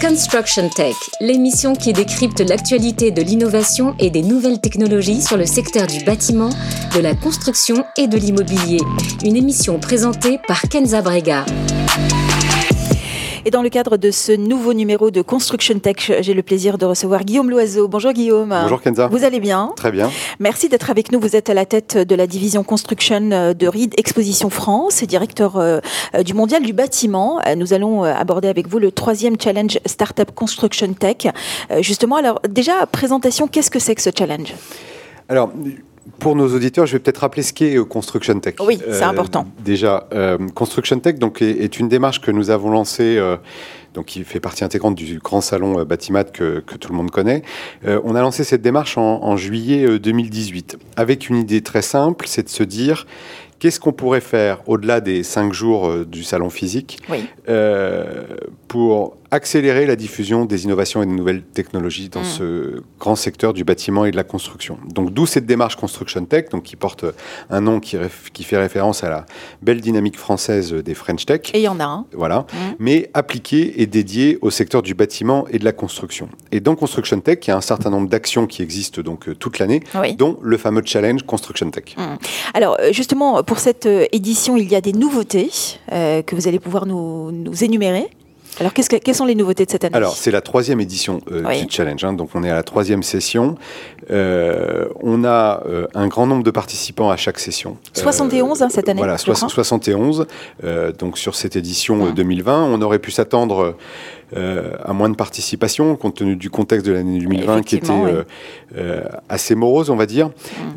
Construction Tech, l'émission qui décrypte l'actualité de l'innovation et des nouvelles technologies sur le secteur du bâtiment, de la construction et de l'immobilier. Une émission présentée par Kenza Brega. Et dans le cadre de ce nouveau numéro de Construction Tech, j'ai le plaisir de recevoir Guillaume Loiseau. Bonjour Guillaume. Bonjour Kenza. Vous allez bien Très bien. Merci d'être avec nous. Vous êtes à la tête de la division Construction de RID Exposition France et directeur euh, du Mondial du bâtiment. Euh, nous allons euh, aborder avec vous le troisième challenge Startup Construction Tech. Justement, alors déjà, présentation, qu'est-ce que c'est que ce challenge? Alors, pour nos auditeurs, je vais peut-être rappeler ce qu'est euh, Construction Tech. Oui, c'est euh, important. Déjà, euh, Construction Tech donc, est, une démarche que nous avons lancée. donc, qui fait partie intégrante du grand salon Batimat que, tout le monde connaît. on a lancé cette démarche en, en juillet 2018 avec une idée très simple, c'est de se dire qu'est-ce qu'on pourrait faire au-delà des cinq jours du salon physique pour accélérer la diffusion des innovations et des nouvelles technologies dans mm. ce grand secteur du bâtiment et de la construction. Donc d'où cette démarche Construction Tech, donc qui porte un nom qui, qui, fait référence à la belle dynamique française des French Tech. Et il y en a un. Voilà, mm. mais appliqué et dédié au secteur du bâtiment et de la construction. Et dans Construction Tech, il y a un certain nombre d'actions qui existent donc euh, toute l'année, dont le fameux challenge Construction Tech. Mm. Alors euh, justement, pour cette euh, édition, il y a des nouveautés que vous allez pouvoir nous, nous énumérer. Alors, quelles sont les nouveautés de cette année Alors, c'est la troisième édition euh, du challenge, hein, donc on est à la troisième session. Euh, on a euh, un grand nombre de participants à chaque session. 71 hein, cette année Voilà, 71. donc sur cette édition 2020, on aurait pu s'attendre euh, à moins de participation, compte tenu du contexte de l'année 2020 qui était euh, euh, assez morose, on va dire.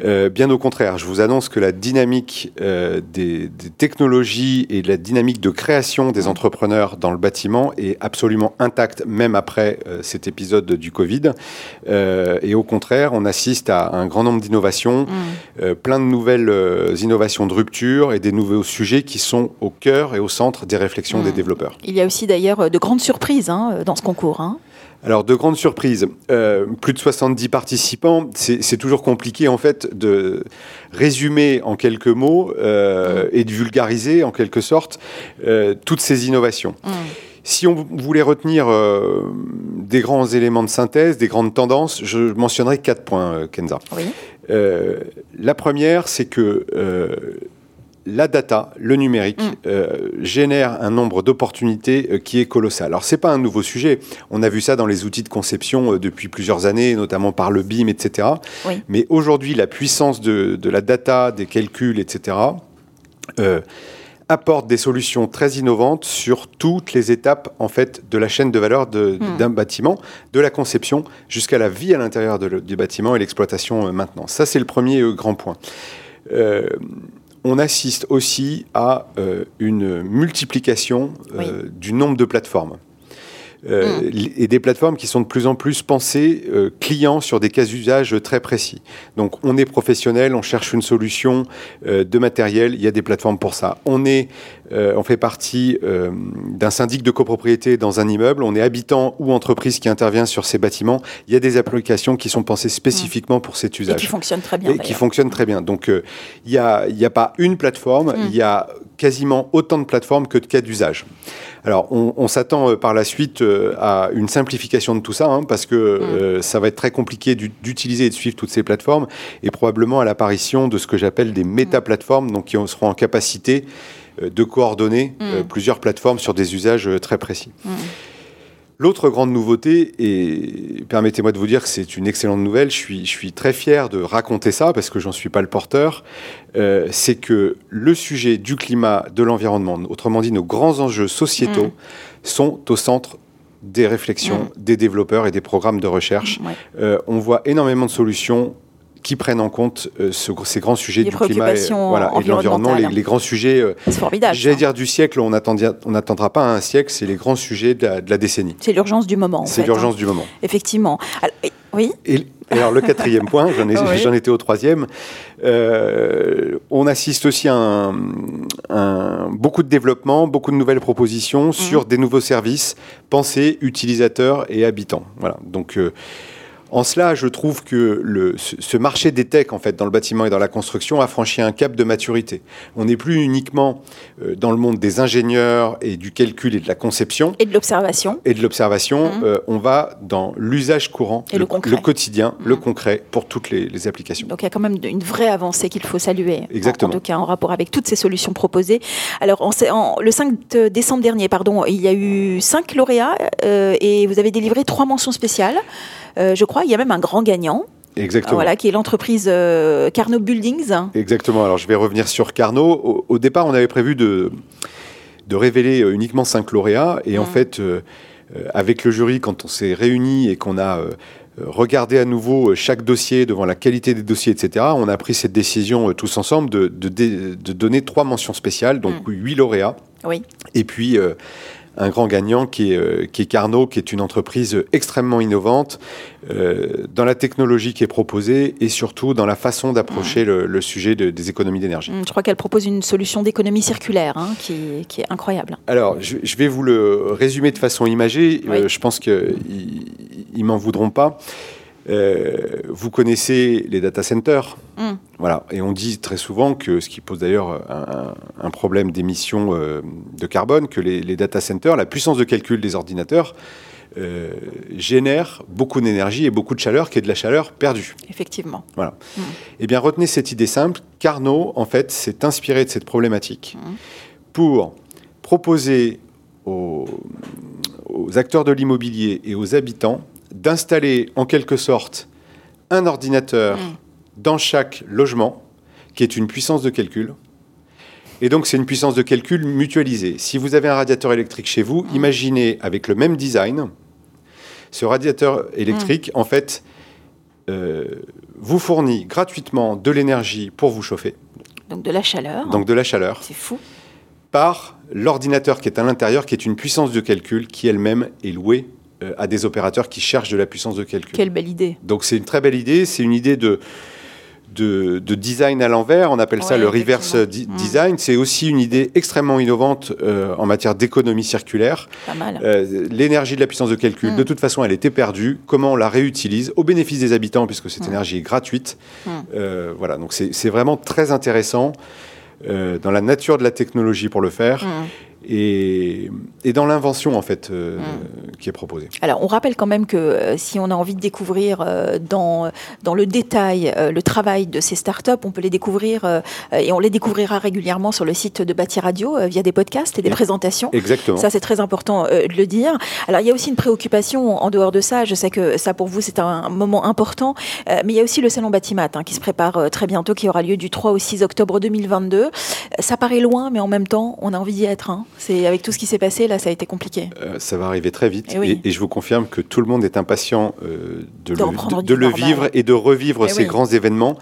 Mm. bien au contraire, je vous annonce que la dynamique des, technologies et la dynamique de création des mm. entrepreneurs dans le bâtiment est absolument intacte, même après cet épisode du Covid. et au contraire, on assiste à un grand nombre d'innovations, mm. plein de nouvelles innovations de rupture et des nouveaux sujets qui sont au cœur et au centre des réflexions des développeurs. Il y a aussi d'ailleurs de grandes surprises Hein, euh, dans ce concours. Hein. Alors, de grandes surprises. Euh, plus de 70 participants. C'est toujours compliqué, en fait, de résumer en quelques mots euh, et de vulgariser, en quelque sorte, toutes ces innovations. Mm. Si on voulait retenir des grands éléments de synthèse, des grandes tendances, je mentionnerai quatre points, Kenza. Oui. la première, c'est que la data, le numérique, mm. euh, génère un nombre d'opportunités euh, qui est colossal. Alors, ce n'est pas un nouveau sujet. On a vu ça dans les outils de conception euh, depuis plusieurs années, notamment par le BIM, etc. Mais aujourd'hui, la puissance de, la data, des calculs, etc., apporte des solutions très innovantes sur toutes les étapes en fait de la chaîne de valeur mm. d'un bâtiment, de la conception jusqu'à la vie à l'intérieur du bâtiment et l'exploitation maintenant. Ça, c'est le premier grand point on assiste aussi à euh, une multiplication euh, du nombre de plateformes. Euh, mm. et des plateformes qui sont de plus en plus pensées euh, clients sur des cas d'usage très précis. Donc on est professionnel, on cherche une solution euh, de matériel, il y a des plateformes pour ça. On est, on fait partie d'un syndic de copropriété dans un immeuble, on est habitant ou entreprise qui intervient sur ces bâtiments, il y a des applications qui sont pensées spécifiquement pour cet usage. Et qui fonctionnent très bien. Et qui fonctionnent très bien. Donc il n'y a, a pas une plateforme, mm. il y a quasiment autant de plateformes que de cas d'usage. Alors, on, s'attend euh, par la suite euh, à une simplification de tout ça, hein, parce que mm. euh, ça va être très compliqué d'utiliser et de suivre toutes ces plateformes, et probablement à l'apparition de ce que j'appelle des méta-plateformes, donc qui seront en capacité de coordonner mm. plusieurs plateformes sur des usages très précis. Mm. L'autre grande nouveauté, et permettez-moi de vous dire que c'est une excellente nouvelle, je suis, je suis très fier de raconter ça parce que j'en suis pas le porteur, euh, c'est que le sujet du climat, de l'environnement, autrement dit nos grands enjeux sociétaux, mm. sont au centre des réflexions mm. des développeurs et des programmes de recherche. Euh, on voit énormément de solutions qui prennent en compte euh, ces grands sujets du climat et, voilà, de l'environnement, les, grands sujets. Euh, c'est formidable. J'allais dire du siècle, on n'attendra pas un siècle, c'est les grands sujets de la, décennie. C'est l'urgence du moment. C'est l'urgence hein. du moment. Effectivement. oui? Et, alors le quatrième point, j'en étais au troisième. Euh, on assiste aussi à un, beaucoup de développement, beaucoup de nouvelles propositions mmh. sur des nouveaux services pensés utilisateurs et habitants. Voilà. Donc En cela, je trouve que le, ce marché des techs, en fait, dans le bâtiment et dans la construction, a franchi un cap de maturité. On n'est plus uniquement euh, dans le monde des ingénieurs et du calcul et de la conception. Et de l'observation. Et de l'observation. Mmh. Euh, on va dans l'usage courant, et le, le, quotidien, mmh. le concret pour toutes les, les, applications. Donc il y a quand même une vraie avancée qu'il faut saluer. Exactement. En, tout cas, en rapport avec toutes ces solutions proposées. Alors, en, le 5 décembre dernier, pardon, il y a eu cinq lauréats euh, et vous avez délivré trois mentions spéciales. Euh, je crois. Il y a même un grand gagnant. Exactement. Voilà, qui est l'entreprise euh, Carnot Buildings. Exactement. Alors, je vais revenir sur Carnot. Au, départ, on avait prévu de, de révéler euh, uniquement cinq lauréats. Et en mm. fait, avec le jury, quand on s'est réunis et qu'on a regardé à nouveau chaque dossier devant la qualité des dossiers, etc., on a pris cette décision tous ensemble de, de, de, donner trois mentions spéciales, donc mm. huit lauréats. Oui. Et puis un grand gagnant qui est, euh, qui est, Carnot, qui est une entreprise extrêmement innovante euh, dans la technologie qui est proposée et surtout dans la façon d'approcher le, sujet des économies d'énergie. Je crois qu'elle propose une solution d'économie circulaire hein, qui, qui, est incroyable. Alors, je, vais vous le résumer de façon imagée. Euh, je pense qu'ils ne m'en voudront pas. Euh, vous connaissez les data centers. Mm. Voilà. Et on dit très souvent que, ce qui pose d'ailleurs un, problème d'émission euh, de carbone, que les, data centers, la puissance de calcul des ordinateurs, euh, génère beaucoup d'énergie et beaucoup de chaleur, qui est de la chaleur perdue. Effectivement. Voilà. Mm. Eh bien, retenez cette idée simple. Carnot, en fait, s'est inspiré de cette problématique mm. pour proposer aux acteurs de l'immobilier et aux habitants d'installer en quelque sorte un ordinateur mm. dans chaque logement, qui est une puissance de calcul. Et donc, c'est une puissance de calcul mutualisée. Si vous avez un radiateur électrique chez vous, mm. imaginez avec le même design, ce radiateur électrique, mm. en fait, euh, vous fournit gratuitement de l'énergie pour vous chauffer. Donc de la chaleur. Donc de la chaleur. C'est fou. Par l'ordinateur qui est à l'intérieur, qui est une puissance de calcul qui elle-même est louée euh, à des opérateurs qui cherchent de la puissance de calcul. Quelle belle idée. Donc c'est une très belle idée, c'est une idée de, de, design à l'envers, on appelle ça le reverse mm. design. C'est aussi une idée extrêmement innovante euh, en matière d'économie circulaire. Pas mal. Euh, l'énergie de la puissance de calcul, mm. de toute façon, elle était perdue. Comment on la réutilise au bénéfice des habitants, puisque cette mm. énergie est gratuite. voilà, donc c'est vraiment très intéressant dans la nature de la technologie pour le faire et, dans l'invention en fait euh, hmm. qui est proposée. Alors on rappelle quand même que euh, si on a envie de découvrir euh, dans, dans le détail le travail de ces startups, on peut les découvrir et on les découvrira régulièrement sur le site de Bâti Radio via des podcasts et des présentations. Exactement. Ça c'est très important de le dire. Alors il y a aussi une préoccupation en dehors de ça. Je sais que ça pour vous c'est un moment important, mais il y a aussi le salon Batimat hein, qui se prépare très bientôt, qui aura lieu du 3 au 6 octobre 2022. Ça paraît loin, mais en même temps on a envie d'y être. Hein. C'est avec tout ce qui s'est passé là, ça a été compliqué. Euh, ça va arriver très vite, eh et, je vous confirme que tout le monde est impatient euh, de, le, vivre et de revivre eh ces grands événements.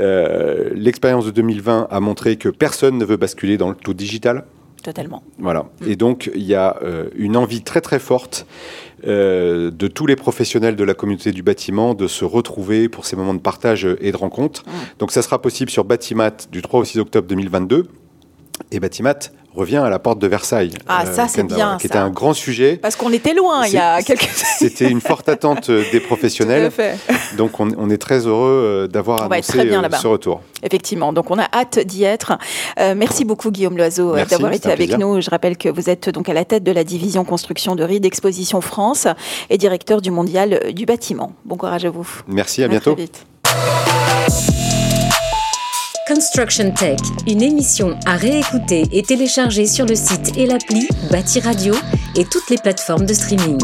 Euh, l'expérience de 2020 a montré que personne ne veut basculer dans le tout digital. Totalement. Voilà. Mm. Et donc, il y a une envie très très forte de tous les professionnels de la communauté du bâtiment de se retrouver pour ces moments de partage et de rencontre. Mm. Donc, ça sera possible sur Batimat du 3 au 6 octobre 2022. Et Batimat revient à la porte de Versailles. Ah, ça, euh, c'est bien. Qui était un grand sujet. Parce qu'on était loin il y a quelques C'était une forte attente euh, des professionnels. Tout à fait. Donc, on, est très heureux euh, d'avoir annoncé ce retour. Effectivement. Donc, on a hâte d'y être. merci beaucoup, Guillaume Loiseau, d'avoir été avec nous. Je rappelle que vous êtes donc à la tête de la division construction de RID Exposition France et directeur du Mondial du bâtiment. Bon courage à vous. Merci, à, bientôt. Très vite. Construction Tech, une émission à réécouter et télécharger sur le site et l'appli Bâti Radio et toutes les plateformes de streaming.